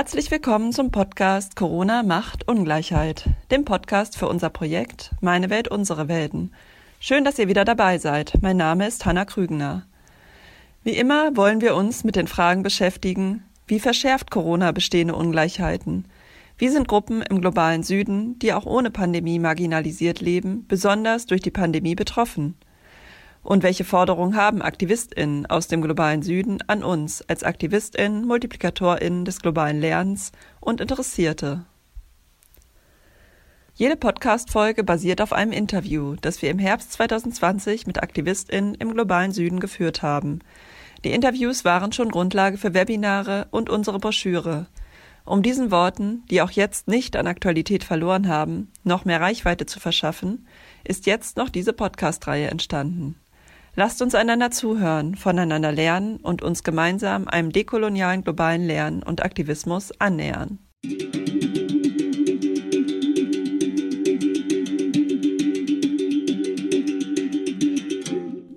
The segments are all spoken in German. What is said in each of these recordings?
Herzlich willkommen zum Podcast Corona macht Ungleichheit, dem Podcast für unser Projekt Meine Welt, unsere Welten. Schön, dass ihr wieder dabei seid. Mein Name ist Hanna Krügener. Wie immer wollen wir uns mit den Fragen beschäftigen, wie verschärft Corona bestehende Ungleichheiten? Wie sind Gruppen im globalen Süden, die auch ohne Pandemie marginalisiert leben, besonders durch die Pandemie betroffen? Und welche Forderungen haben AktivistInnen aus dem globalen Süden an uns als AktivistInnen, MultiplikatorInnen des globalen Lernens und Interessierte? Jede Podcast-Folge basiert auf einem Interview, das wir im Herbst 2020 mit AktivistInnen im globalen Süden geführt haben. Die Interviews waren schon Grundlage für Webinare und unsere Broschüre. Um diesen Worten, die auch jetzt nicht an Aktualität verloren haben, noch mehr Reichweite zu verschaffen, ist jetzt noch diese Podcast-Reihe entstanden. Lasst uns einander zuhören, voneinander lernen und uns gemeinsam einem dekolonialen globalen Lernen und Aktivismus annähern.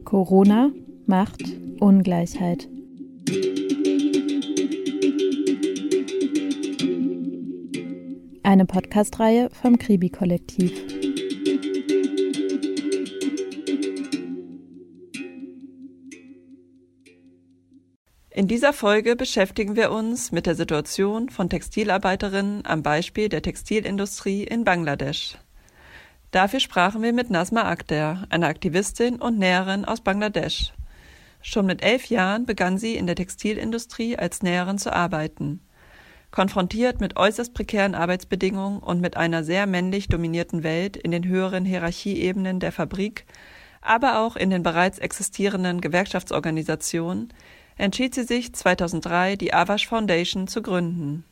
Corona macht Ungleichheit. Eine Podcast-Reihe vom Kribi-Kollektiv. In dieser Folge beschäftigen wir uns mit der Situation von Textilarbeiterinnen am Beispiel der Textilindustrie in Bangladesch. Dafür sprachen wir mit Nasma Akhter, einer Aktivistin und Näherin aus Bangladesch. Schon mit elf Jahren begann sie in der Textilindustrie als Näherin zu arbeiten. Konfrontiert mit äußerst prekären Arbeitsbedingungen und mit einer sehr männlich dominierten Welt in den höheren Hierarchieebenen der Fabrik, aber auch in den bereits existierenden Gewerkschaftsorganisationen, entschied sie sich 2003, die Avash Foundation zu gründen.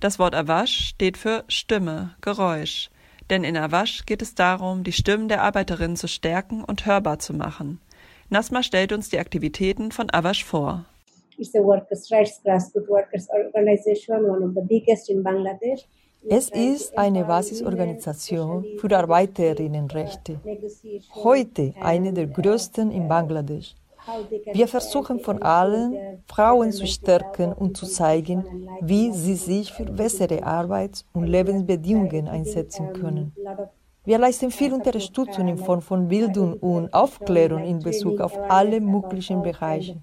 Das Wort Avash steht für Stimme, Geräusch, denn in Avash geht es darum, die Stimmen der Arbeiterinnen zu stärken und hörbar zu machen. Nasma stellt uns die Aktivitäten von Avash vor. It's a workers' rights grassroots workers organization, one of the biggest in Bangladesh. Es ist eine Basisorganisation für Arbeiterinnenrechte. Heute eine der größten in Bangladesch. Wir versuchen von allen Frauen zu stärken und zu zeigen, wie sie sich für bessere Arbeits- und Lebensbedingungen einsetzen können. Wir leisten viel Unterstützung in Form von Bildung und Aufklärung in Bezug auf alle möglichen Bereiche.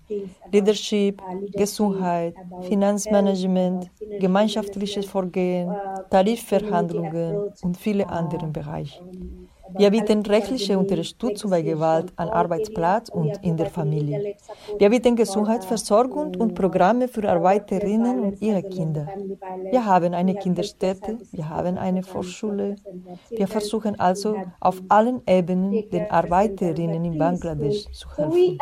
Leadership, Gesundheit, Finanzmanagement, gemeinschaftliches Vorgehen, Tarifverhandlungen und viele andere Bereiche. Wir bieten rechtliche Unterstützung bei Gewalt am Arbeitsplatz und in der Familie. Wir bieten Gesundheitsversorgung und Programme für Arbeiterinnen und ihre Kinder. Wir haben eine Kinderstätte, wir haben eine Vorschule. Wir versuchen also auf allen Ebenen den Arbeiterinnen in Bangladesch zu helfen.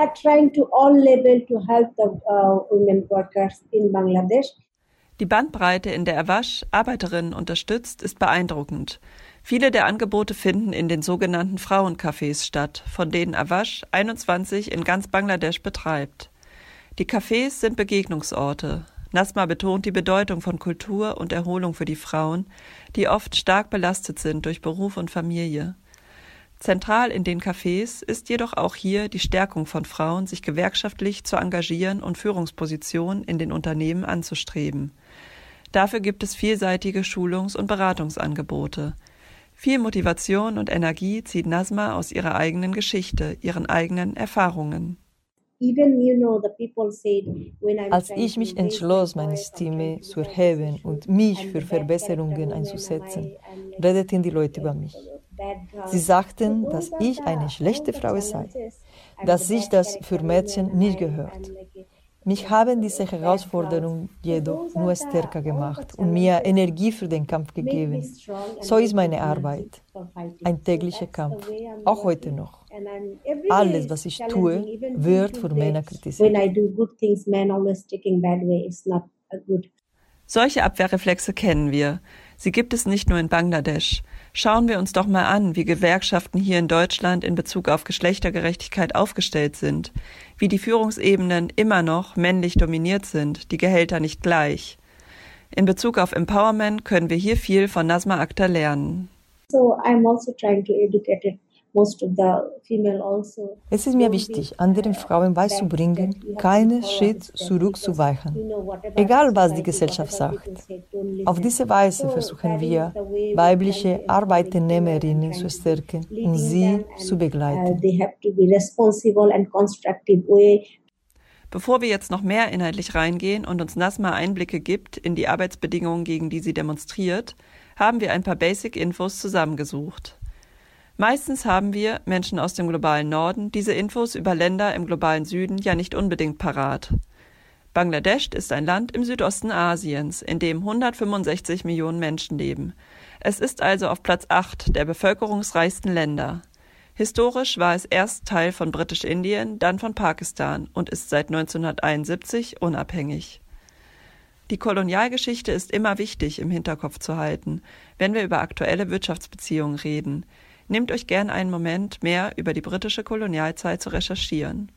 Die Bandbreite, in der Awash Arbeiterinnen unterstützt, ist beeindruckend. Viele der Angebote finden in den sogenannten Frauencafés statt, von denen Awash 21 in ganz Bangladesch betreibt. Die Cafés sind Begegnungsorte. Nasma betont die Bedeutung von Kultur und Erholung für die Frauen, die oft stark belastet sind durch Beruf und Familie. Zentral in den Cafés ist jedoch auch hier die Stärkung von Frauen, sich gewerkschaftlich zu engagieren und Führungspositionen in den Unternehmen anzustreben. Dafür gibt es vielseitige Schulungs- und Beratungsangebote. Viel Motivation und Energie zieht Nasma aus ihrer eigenen Geschichte, ihren eigenen Erfahrungen. Als ich mich entschloss, meine Stimme zu erheben und mich für Verbesserungen einzusetzen, redeten die Leute über mich. Sie sagten, dass ich eine schlechte Frau sei, dass sich das für Mädchen nicht gehört. Mich haben diese Herausforderungen jedoch nur stärker gemacht und mir Energie für den Kampf gegeben. So ist meine Arbeit. Ein täglicher Kampf, auch heute noch. Alles, was ich tue, wird von Männern kritisiert. Solche Abwehrreflexe kennen wir. Sie gibt es nicht nur in Bangladesch. Schauen wir uns doch mal an, wie Gewerkschaften hier in Deutschland in Bezug auf Geschlechtergerechtigkeit aufgestellt sind, wie die Führungsebenen immer noch männlich dominiert sind, die Gehälter nicht gleich. In Bezug auf Empowerment können wir hier viel von Nasma Akhtar lernen. So I'm also trying to educate es ist mir wichtig, anderen Frauen beizubringen, keinen Schritt zurückzuweichen, egal was die Gesellschaft sagt. Auf diese Weise versuchen wir, weibliche Arbeitnehmerinnen zu stärken und sie zu begleiten. Bevor wir jetzt noch mehr inhaltlich reingehen und uns Nasma Einblicke gibt in die Arbeitsbedingungen, gegen die sie demonstriert, haben wir ein paar Basic-Infos zusammengesucht. Meistens haben wir, Menschen aus dem globalen Norden, diese Infos über Länder im globalen Süden ja nicht unbedingt parat. Bangladesch ist ein Land im Südosten Asiens, in dem 165 Millionen Menschen leben. Es ist also auf Platz 8 der bevölkerungsreichsten Länder. Historisch war es erst Teil von Britisch-Indien, dann von Pakistan und ist seit 1971 unabhängig. Die Kolonialgeschichte ist immer wichtig im Hinterkopf zu halten, wenn wir über aktuelle Wirtschaftsbeziehungen reden. Nehmt euch gern einen Moment, mehr über die britische Kolonialzeit zu recherchieren.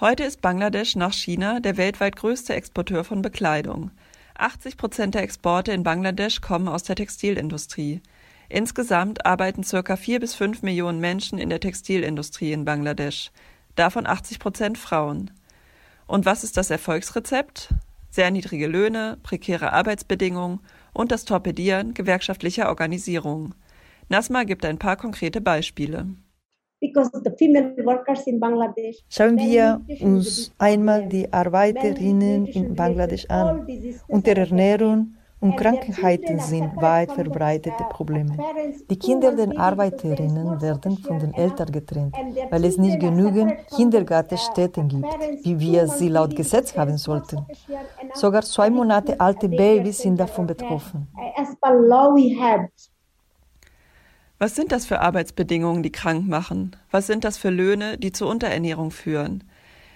Heute ist Bangladesch nach China der weltweit größte Exporteur von Bekleidung. 80 Prozent der Exporte in Bangladesch kommen aus der Textilindustrie. Insgesamt arbeiten circa vier bis fünf Millionen Menschen in der Textilindustrie in Bangladesch, davon 80 Prozent Frauen. Und was ist das Erfolgsrezept? Sehr niedrige Löhne, prekäre Arbeitsbedingungen und das Torpedieren gewerkschaftlicher Organisierungen. Nasma gibt ein paar konkrete Beispiele. Schauen wir uns einmal die Arbeiterinnen in Bangladesch an. Unterernährung und Krankheiten sind weit verbreitete Probleme. Die Kinder der Arbeiterinnen werden von den Eltern getrennt, weil es nicht genügend Kindergartenstätten gibt, wie wir sie laut Gesetz haben sollten. Sogar zwei Monate alte Babys sind davon betroffen. Was sind das für Arbeitsbedingungen, die krank machen? Was sind das für Löhne, die zur Unterernährung führen?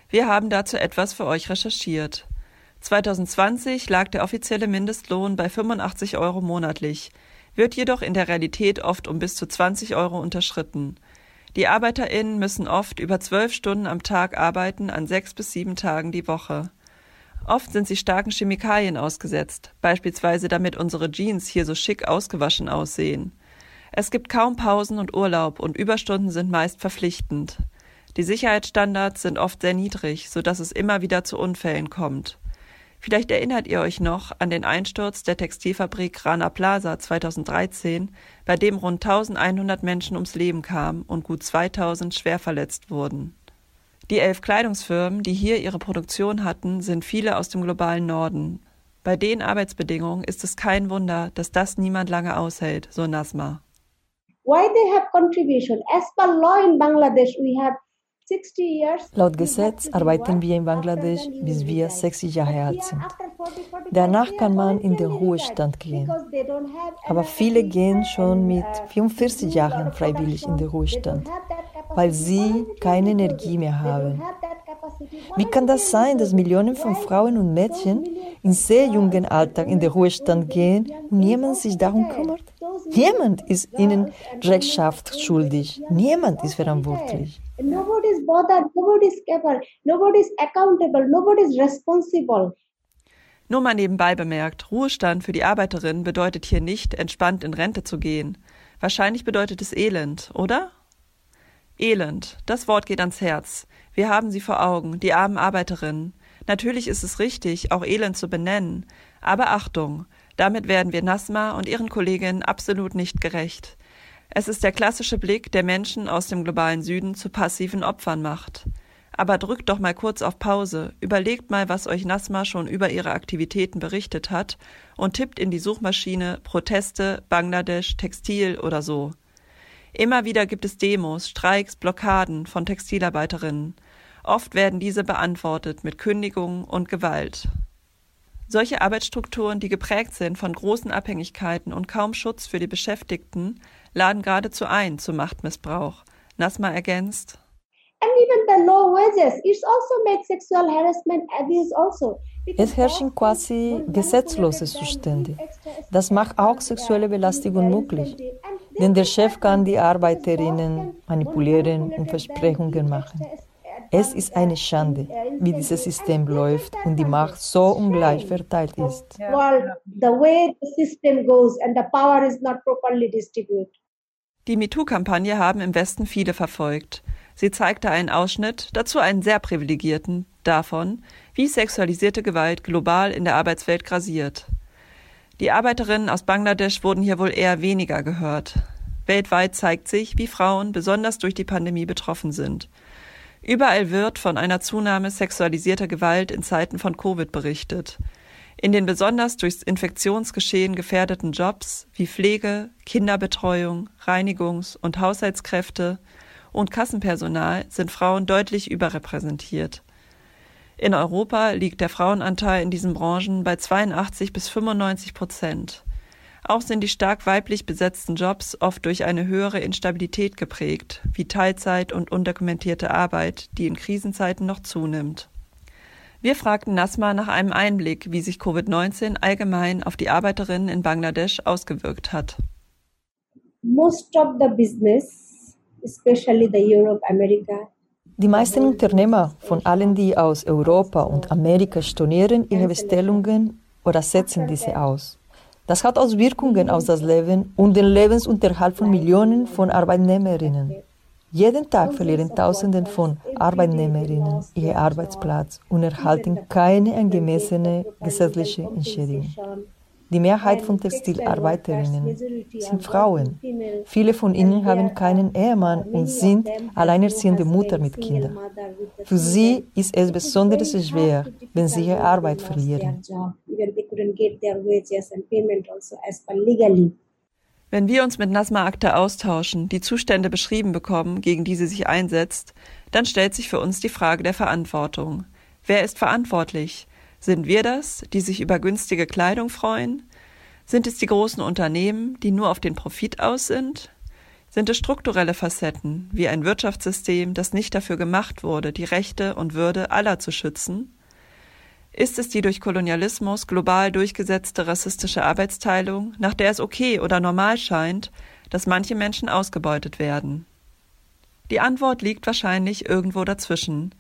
Wir haben dazu etwas für euch recherchiert. 2020 lag der offizielle Mindestlohn bei 85 Euro monatlich, wird jedoch in der Realität oft um bis zu 20 Euro unterschritten. Die ArbeiterInnen müssen oft über zwölf Stunden am Tag arbeiten an sechs bis sieben Tagen die Woche. Oft sind sie starken Chemikalien ausgesetzt, beispielsweise damit unsere Jeans hier so schick ausgewaschen aussehen. Es gibt kaum Pausen und Urlaub und Überstunden sind meist verpflichtend. Die Sicherheitsstandards sind oft sehr niedrig, so dass es immer wieder zu Unfällen kommt. Vielleicht erinnert ihr euch noch an den Einsturz der Textilfabrik Rana Plaza 2013, bei dem rund 1100 Menschen ums Leben kamen und gut 2000 schwer verletzt wurden. Die elf Kleidungsfirmen, die hier ihre Produktion hatten, sind viele aus dem globalen Norden. Bei den Arbeitsbedingungen ist es kein Wunder, dass das niemand lange aushält, so Nasma. Why they have contribution? As per law in Bangladesh, we have Laut Gesetz arbeiten wir in Bangladesch, bis wir 60 Jahre alt sind. Danach kann man in den Ruhestand gehen. Aber viele gehen schon mit 44 Jahren freiwillig in den Ruhestand, weil sie keine Energie mehr haben. Wie kann das sein, dass Millionen von Frauen und Mädchen in sehr jungen Alltag in den Ruhestand gehen und niemand sich darum kümmert? Niemand ist ihnen Rechenschaft schuldig. Niemand ist verantwortlich. Nobody is bothered, nobody is capable, nobody is accountable, nobody is responsible. Nur mal nebenbei bemerkt, Ruhestand für die Arbeiterin bedeutet hier nicht, entspannt in Rente zu gehen. Wahrscheinlich bedeutet es Elend, oder? Elend, das Wort geht ans Herz. Wir haben sie vor Augen, die armen Arbeiterinnen. Natürlich ist es richtig, auch Elend zu benennen. Aber Achtung, damit werden wir Nasma und ihren Kolleginnen absolut nicht gerecht. Es ist der klassische Blick, der Menschen aus dem globalen Süden zu passiven Opfern macht. Aber drückt doch mal kurz auf Pause, überlegt mal, was euch Nasma schon über ihre Aktivitäten berichtet hat und tippt in die Suchmaschine Proteste, Bangladesch, Textil oder so. Immer wieder gibt es Demos, Streiks, Blockaden von Textilarbeiterinnen. Oft werden diese beantwortet mit Kündigungen und Gewalt. Solche Arbeitsstrukturen, die geprägt sind von großen Abhängigkeiten und kaum Schutz für die Beschäftigten, laden geradezu ein zu Machtmissbrauch. Nasma ergänzt. Also es herrschen quasi gesetzlose Zustände. Das macht auch sexuelle Belästigung möglich. Denn der Chef kann die Arbeiterinnen manipulieren und Versprechungen machen. Es ist eine Schande, wie dieses System läuft und die Macht so ungleich verteilt ist. Die MeToo-Kampagne haben im Westen viele verfolgt. Sie zeigte einen Ausschnitt, dazu einen sehr privilegierten, davon, wie sexualisierte Gewalt global in der Arbeitswelt grasiert. Die Arbeiterinnen aus Bangladesch wurden hier wohl eher weniger gehört. Weltweit zeigt sich, wie Frauen besonders durch die Pandemie betroffen sind. Überall wird von einer Zunahme sexualisierter Gewalt in Zeiten von Covid berichtet. In den besonders durchs Infektionsgeschehen gefährdeten Jobs wie Pflege, Kinderbetreuung, Reinigungs- und Haushaltskräfte und Kassenpersonal sind Frauen deutlich überrepräsentiert. In Europa liegt der Frauenanteil in diesen Branchen bei 82 bis 95 Prozent. Auch sind die stark weiblich besetzten Jobs oft durch eine höhere Instabilität geprägt, wie Teilzeit und undokumentierte Arbeit, die in Krisenzeiten noch zunimmt. Wir fragten Nasma nach einem Einblick, wie sich Covid-19 allgemein auf die Arbeiterinnen in Bangladesch ausgewirkt hat. Most of the business, especially the Europe, America, die meisten Unternehmer von allen, die aus Europa und Amerika stornieren ihre Bestellungen oder setzen diese aus. Das hat Auswirkungen auf das Leben und den Lebensunterhalt von Millionen von Arbeitnehmerinnen. Jeden Tag verlieren Tausende von Arbeitnehmerinnen ihren Arbeitsplatz und erhalten keine angemessene gesetzliche Entschädigung. Die Mehrheit von Textilarbeiterinnen sind Frauen. Viele von ihnen haben keinen Ehemann und sind alleinerziehende Mutter mit Kindern. Für sie ist es besonders schwer, wenn sie ihre Arbeit verlieren. Wenn wir uns mit Nasma Akte austauschen, die Zustände beschrieben bekommen, gegen die sie sich einsetzt, dann stellt sich für uns die Frage der Verantwortung. Wer ist verantwortlich? Sind wir das, die sich über günstige Kleidung freuen? Sind es die großen Unternehmen, die nur auf den Profit aus sind? Sind es strukturelle Facetten, wie ein Wirtschaftssystem, das nicht dafür gemacht wurde, die Rechte und Würde aller zu schützen? Ist es die durch Kolonialismus global durchgesetzte rassistische Arbeitsteilung, nach der es okay oder normal scheint, dass manche Menschen ausgebeutet werden? Die Antwort liegt wahrscheinlich irgendwo dazwischen,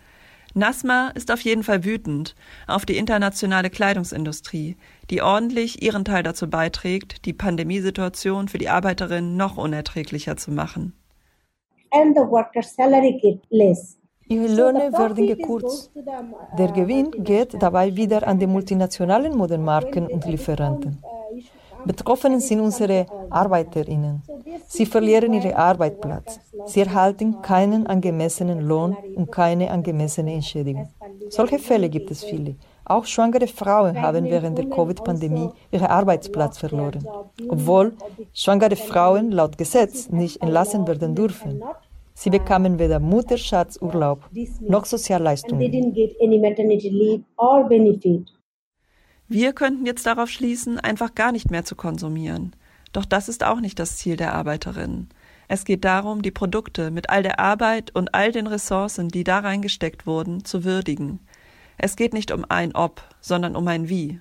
Nasma ist auf jeden Fall wütend auf die internationale Kleidungsindustrie, die ordentlich ihren Teil dazu beiträgt, die Pandemiesituation für die Arbeiterinnen noch unerträglicher zu machen. Ihre Löhne werden gekürzt. Der Gewinn geht dabei wieder an die multinationalen Modemarken und Lieferanten. Betroffen sind unsere Arbeiterinnen. Sie verlieren ihren Arbeitsplatz. Sie erhalten keinen angemessenen Lohn und keine angemessene Entschädigung. Solche Fälle gibt es viele. Auch schwangere Frauen haben während der Covid-Pandemie ihren Arbeitsplatz verloren, obwohl schwangere Frauen laut Gesetz nicht entlassen werden dürfen. Sie bekamen weder Mutterschatzurlaub noch Sozialleistungen. Wir könnten jetzt darauf schließen, einfach gar nicht mehr zu konsumieren. Doch das ist auch nicht das Ziel der Arbeiterinnen. Es geht darum, die Produkte mit all der Arbeit und all den Ressourcen, die da reingesteckt wurden, zu würdigen. Es geht nicht um ein Ob, sondern um ein Wie.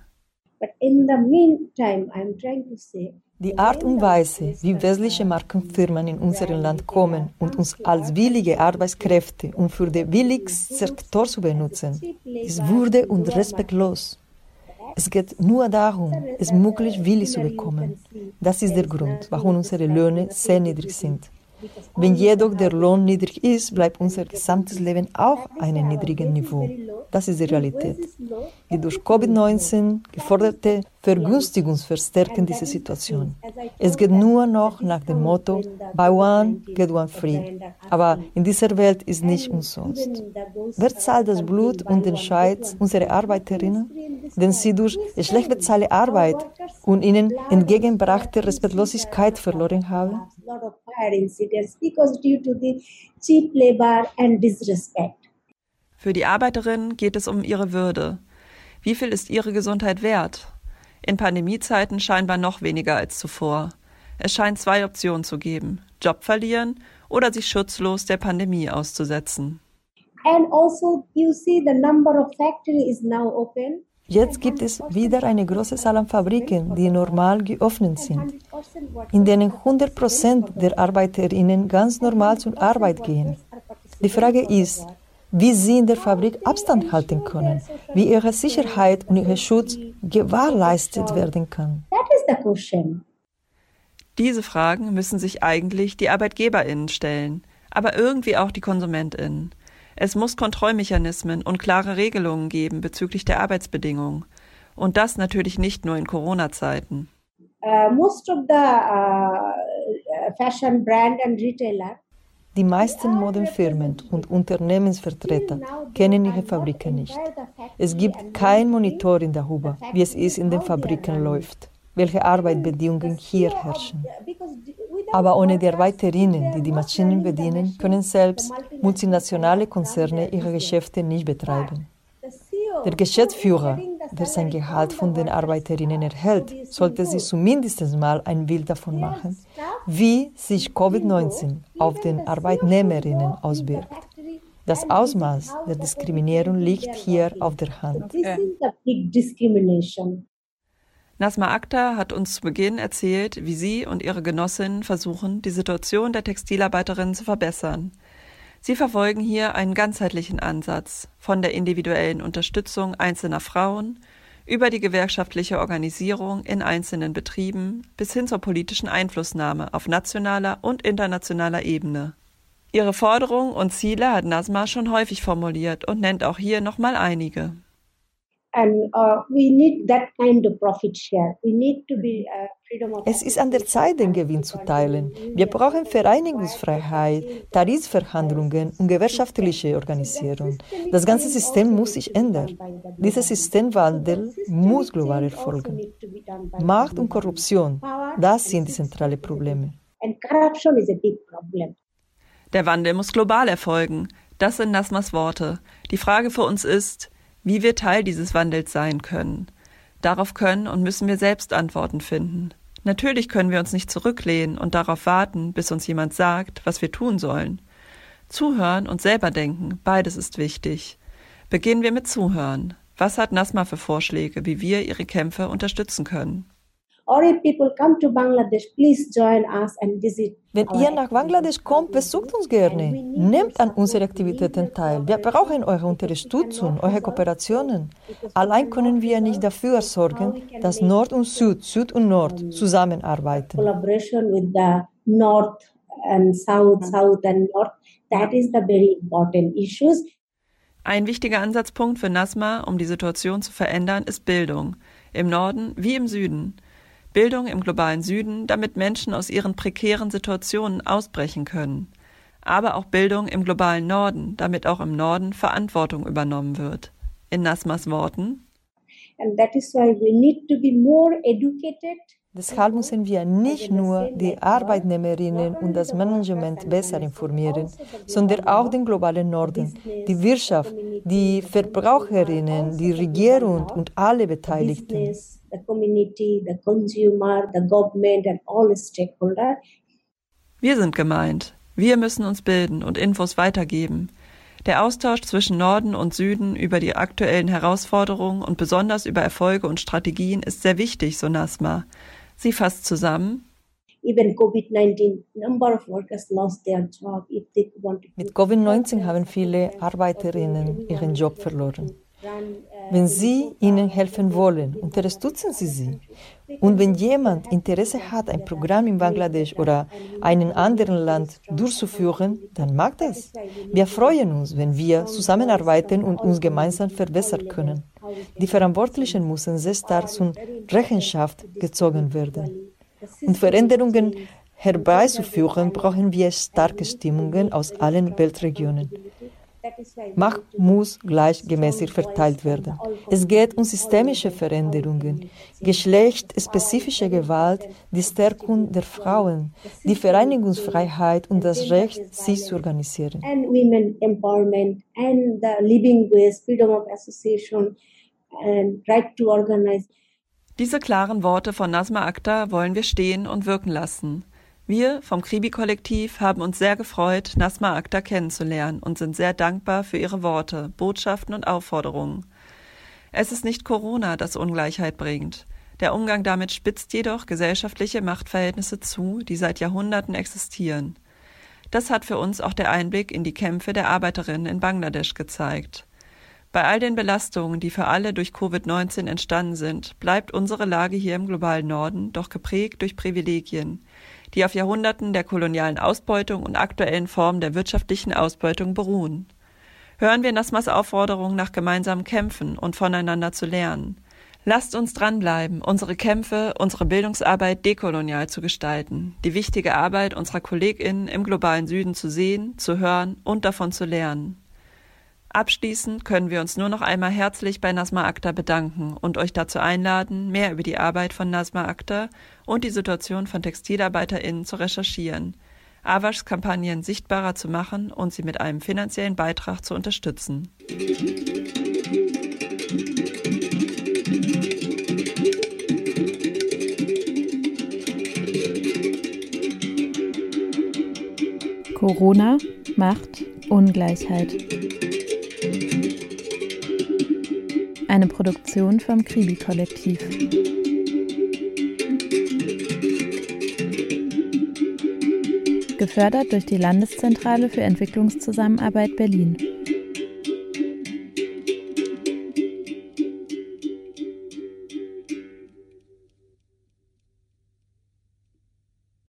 Die Art und Weise, wie westliche Markenfirmen in unser Land kommen und uns als billige Arbeitskräfte und für den Billigsektor zu benutzen, ist würde und respektlos. Es geht nur darum, es möglichst willig zu bekommen. Das ist der Grund, warum unsere Löhne sehr niedrig sind. Wenn jedoch der Lohn niedrig ist, bleibt unser gesamtes Leben auch einem niedrigen Niveau. Das ist die Realität. Die durch Covid-19 geforderte Vergünstigung verstärken diese Situation. Es geht nur noch nach dem Motto Buy one, get one free. Aber in dieser Welt ist nicht umsonst. Wer zahlt das Blut und den Scheiß unserer Arbeiterinnen? Denn sie durch schlecht bezahlte Arbeit und ihnen entgegengebrachte Respektlosigkeit verloren haben? Für die Arbeiterinnen geht es um ihre Würde. Wie viel ist ihre Gesundheit wert? In Pandemiezeiten scheinbar noch weniger als zuvor. Es scheint zwei Optionen zu geben: Job verlieren oder sich schutzlos der Pandemie auszusetzen. Also, Jetzt gibt es wieder eine große Zahl an Fabriken, die normal geöffnet sind, in denen 100 Prozent der Arbeiterinnen ganz normal zur Arbeit gehen. Die Frage ist, wie sie in der Fabrik Abstand halten können, wie ihre Sicherheit und ihr Schutz gewährleistet werden kann. Diese Fragen müssen sich eigentlich die Arbeitgeberinnen stellen, aber irgendwie auch die Konsumentinnen. Es muss Kontrollmechanismen und klare Regelungen geben bezüglich der Arbeitsbedingungen. Und das natürlich nicht nur in Corona-Zeiten. Uh, most of the uh, fashion brand and retailer die meisten Modenfirmen und Unternehmensvertreter kennen ihre Fabriken nicht. Es gibt kein Monitoring darüber, wie es ist in den Fabriken läuft, welche Arbeitsbedingungen hier herrschen. Aber ohne die Arbeiterinnen, die die Maschinen bedienen, können selbst multinationale Konzerne ihre Geschäfte nicht betreiben. Der Geschäftsführer, der sein Gehalt von den Arbeiterinnen erhält, sollte sich zumindest mal ein Bild davon machen, wie sich Covid-19 auf den Arbeitnehmerinnen auswirkt. Das Ausmaß der Diskriminierung liegt hier auf der Hand. Nasma Akhtar hat uns zu Beginn erzählt, wie sie und ihre Genossinnen versuchen, die Situation der Textilarbeiterinnen zu verbessern. Sie verfolgen hier einen ganzheitlichen Ansatz von der individuellen Unterstützung einzelner Frauen über die gewerkschaftliche Organisierung in einzelnen Betrieben bis hin zur politischen Einflussnahme auf nationaler und internationaler Ebene. Ihre Forderungen und Ziele hat Nasma schon häufig formuliert und nennt auch hier nochmal einige. Uh, es ist an der Zeit, den Gewinn zu teilen. Wir brauchen Vereinigungsfreiheit, Tarifverhandlungen und gewerkschaftliche Organisierung. Das ganze System muss sich ändern. Dieser Systemwandel muss global erfolgen. Macht und Korruption, das sind die zentralen Probleme. Der Wandel muss global erfolgen. Das sind Nasmas Worte. Die Frage für uns ist, wie wir Teil dieses Wandels sein können. Darauf können und müssen wir selbst Antworten finden. Natürlich können wir uns nicht zurücklehnen und darauf warten, bis uns jemand sagt, was wir tun sollen. Zuhören und selber denken, beides ist wichtig. Beginnen wir mit Zuhören. Was hat Nasma für Vorschläge, wie wir ihre Kämpfe unterstützen können? Wenn ihr nach Bangladesch kommt, besucht uns gerne. Nehmt an unseren Aktivitäten teil. Wir brauchen eure Unterstützung, eure Kooperationen. Allein können wir nicht dafür sorgen, dass Nord und Süd, Süd und Nord zusammenarbeiten. Collaboration with the North and South, South and North, that is the very important issues. Ein wichtiger Ansatzpunkt für NASMA, um die Situation zu verändern, ist Bildung. Im Norden wie im Süden. Bildung im globalen Süden, damit Menschen aus ihren prekären Situationen ausbrechen können, aber auch Bildung im globalen Norden, damit auch im Norden Verantwortung übernommen wird. In Nasmas Worten. Deshalb müssen wir nicht nur die Arbeitnehmerinnen und das Management besser informieren, sondern auch den globalen Norden, die Wirtschaft, die Verbraucherinnen, die Regierung und alle Beteiligten the community, the consumer, the government and all stakeholders. Wir sind gemeint. Wir müssen uns bilden und Infos weitergeben. Der Austausch zwischen Norden und Süden über die aktuellen Herausforderungen und besonders über Erfolge und Strategien ist sehr wichtig, so Nasma. Sie fasst zusammen. Mit Covid-19 haben viele Arbeiterinnen ihren Job verloren. Wenn Sie ihnen helfen wollen, unterstützen Sie sie. Und wenn jemand Interesse hat, ein Programm in Bangladesch oder einem anderen Land durchzuführen, dann macht es. Wir freuen uns, wenn wir zusammenarbeiten und uns gemeinsam verbessern können. Die Verantwortlichen müssen sehr stark zur Rechenschaft gezogen werden. Um Veränderungen herbeizuführen, brauchen wir starke Stimmungen aus allen Weltregionen. Macht muss gleichmäßig verteilt werden. Es geht um systemische Veränderungen, geschlechtsspezifische Gewalt, die Stärkung der Frauen, die Vereinigungsfreiheit und das Recht, sich zu organisieren. And women empowerment and the living with freedom of association and right to organize. Diese klaren Worte von Nasma Akhtar wollen wir stehen und wirken lassen. Wir vom Kribi-Kollektiv haben uns sehr gefreut, Nasma Akhtar kennenzulernen und sind sehr dankbar für ihre Worte, Botschaften und Aufforderungen. Es ist nicht Corona, das Ungleichheit bringt. Der Umgang damit spitzt jedoch gesellschaftliche Machtverhältnisse zu, die seit Jahrhunderten existieren. Das hat für uns auch der Einblick in die Kämpfe der Arbeiterinnen in Bangladesch gezeigt. Bei all den Belastungen, die für alle durch Covid-19 entstanden sind, bleibt unsere Lage hier im globalen Norden doch geprägt durch Privilegien, die auf Jahrhunderten der kolonialen Ausbeutung und aktuellen Formen der wirtschaftlichen Ausbeutung beruhen. Hören wir Nasmas Aufforderung nach gemeinsamen Kämpfen und voneinander zu lernen. Lasst uns dranbleiben, unsere Kämpfe, unsere Bildungsarbeit dekolonial zu gestalten, die wichtige Arbeit unserer KollegInnen im globalen Süden zu sehen, zu hören und davon zu lernen. Abschließend können wir uns nur noch einmal herzlich bei Nasma Akta bedanken und euch dazu einladen, mehr über die Arbeit von Nasma Akta und die Situation von TextilarbeiterInnen zu recherchieren, Awaschs Kampagnen sichtbarer zu machen und sie mit einem finanziellen Beitrag zu unterstützen. Corona macht Ungleichheit. Eine Produktion vom Kribi-Kollektiv. Gefördert durch die Landeszentrale für Entwicklungszusammenarbeit Berlin.